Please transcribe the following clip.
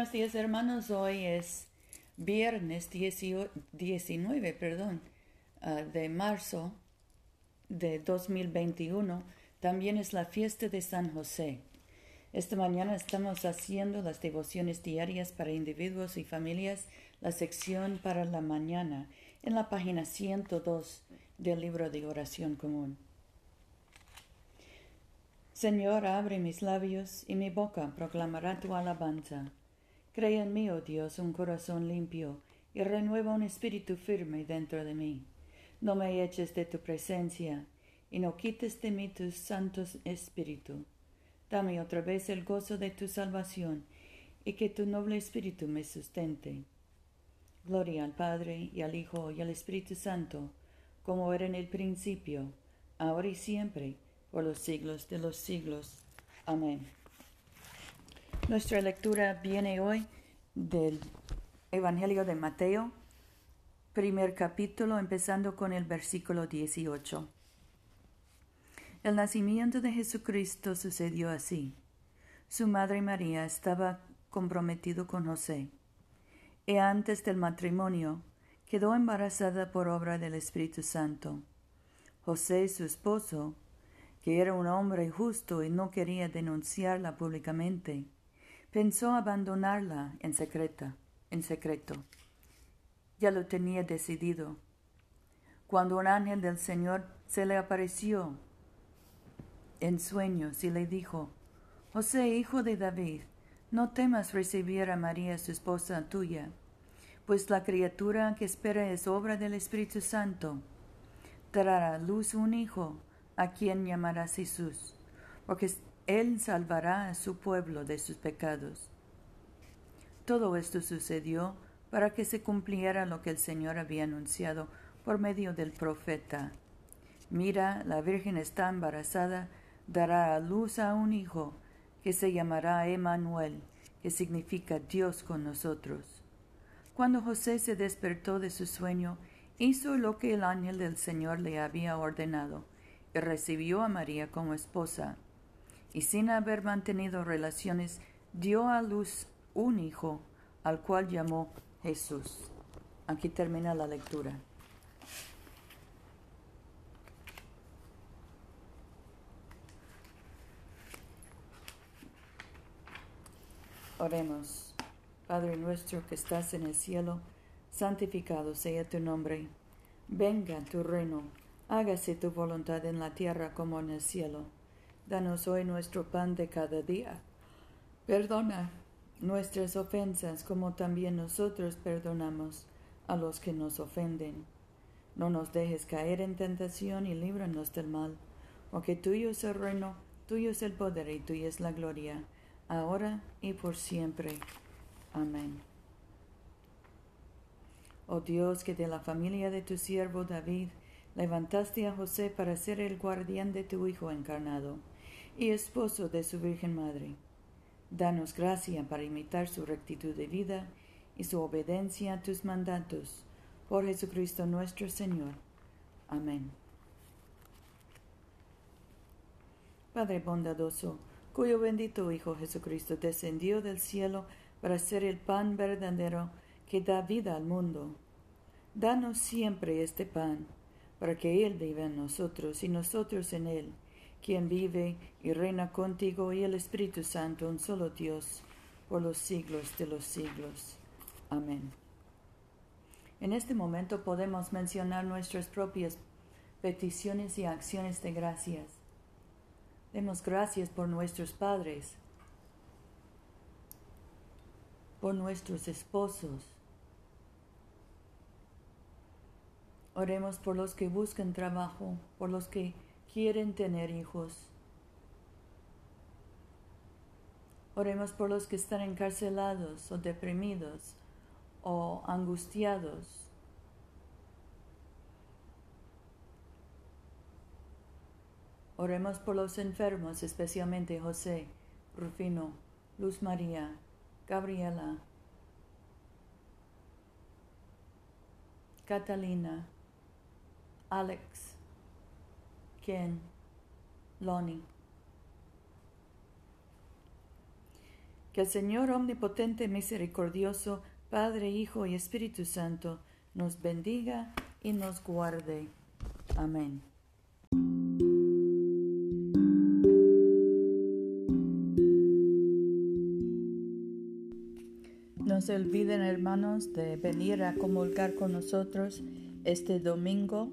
Buenos días hermanos, hoy es viernes 19 perdón, ah, de marzo de 2021. También es la fiesta de San José. Esta mañana estamos haciendo las devociones diarias para individuos y familias, la sección para la mañana, en la página 102 del libro de oración común. Señor, abre mis labios y mi boca proclamará tu alabanza. Crea en mí, oh Dios, un corazón limpio y renueva un espíritu firme dentro de mí. No me eches de tu presencia y no quites de mí tu santo espíritu. Dame otra vez el gozo de tu salvación y que tu noble espíritu me sustente. Gloria al Padre y al Hijo y al Espíritu Santo, como era en el principio, ahora y siempre, por los siglos de los siglos. Amén. Nuestra lectura viene hoy del Evangelio de Mateo, primer capítulo, empezando con el versículo 18. El nacimiento de Jesucristo sucedió así. Su madre María estaba comprometido con José, y antes del matrimonio quedó embarazada por obra del Espíritu Santo. José, su esposo, que era un hombre justo y no quería denunciarla públicamente, pensó abandonarla en secreta, en secreto. Ya lo tenía decidido. Cuando un ángel del Señor se le apareció en sueños y le dijo, José, hijo de David, no temas recibir a María, su esposa tuya, pues la criatura que espera es obra del Espíritu Santo. Dará luz un hijo, a quien llamarás Jesús, porque él salvará a su pueblo de sus pecados. Todo esto sucedió para que se cumpliera lo que el Señor había anunciado por medio del profeta. Mira, la Virgen está embarazada dará a luz a un hijo que se llamará Emmanuel, que significa Dios con nosotros. Cuando José se despertó de su sueño, hizo lo que el ángel del Señor le había ordenado, y recibió a María como esposa, y sin haber mantenido relaciones, dio a luz un hijo, al cual llamó Jesús. Aquí termina la lectura. Oremos. Padre nuestro que estás en el cielo, santificado sea tu nombre. Venga tu reino, hágase tu voluntad en la tierra como en el cielo. Danos hoy nuestro pan de cada día. Perdona nuestras ofensas como también nosotros perdonamos a los que nos ofenden. No nos dejes caer en tentación y líbranos del mal, porque tuyo es el reino, tuyo es el poder y tuya es la gloria ahora y por siempre. Amén. Oh Dios, que de la familia de tu siervo David levantaste a José para ser el guardián de tu Hijo encarnado y esposo de su Virgen Madre. Danos gracia para imitar su rectitud de vida y su obediencia a tus mandatos. Por Jesucristo nuestro Señor. Amén. Padre bondadoso, cuyo bendito Hijo Jesucristo descendió del cielo para ser el pan verdadero que da vida al mundo. Danos siempre este pan, para que Él viva en nosotros y nosotros en Él, quien vive y reina contigo y el Espíritu Santo, un solo Dios, por los siglos de los siglos. Amén. En este momento podemos mencionar nuestras propias peticiones y acciones de gracias. Demos gracias por nuestros padres, por nuestros esposos. Oremos por los que buscan trabajo, por los que quieren tener hijos. Oremos por los que están encarcelados o deprimidos o angustiados. Oremos por los enfermos, especialmente José, Rufino, Luz María, Gabriela, Catalina, Alex, Lonnie. Que el Señor omnipotente, misericordioso, Padre, Hijo y Espíritu Santo, nos bendiga y nos guarde. Amén. No se olviden, hermanos, de venir a comulgar con nosotros este domingo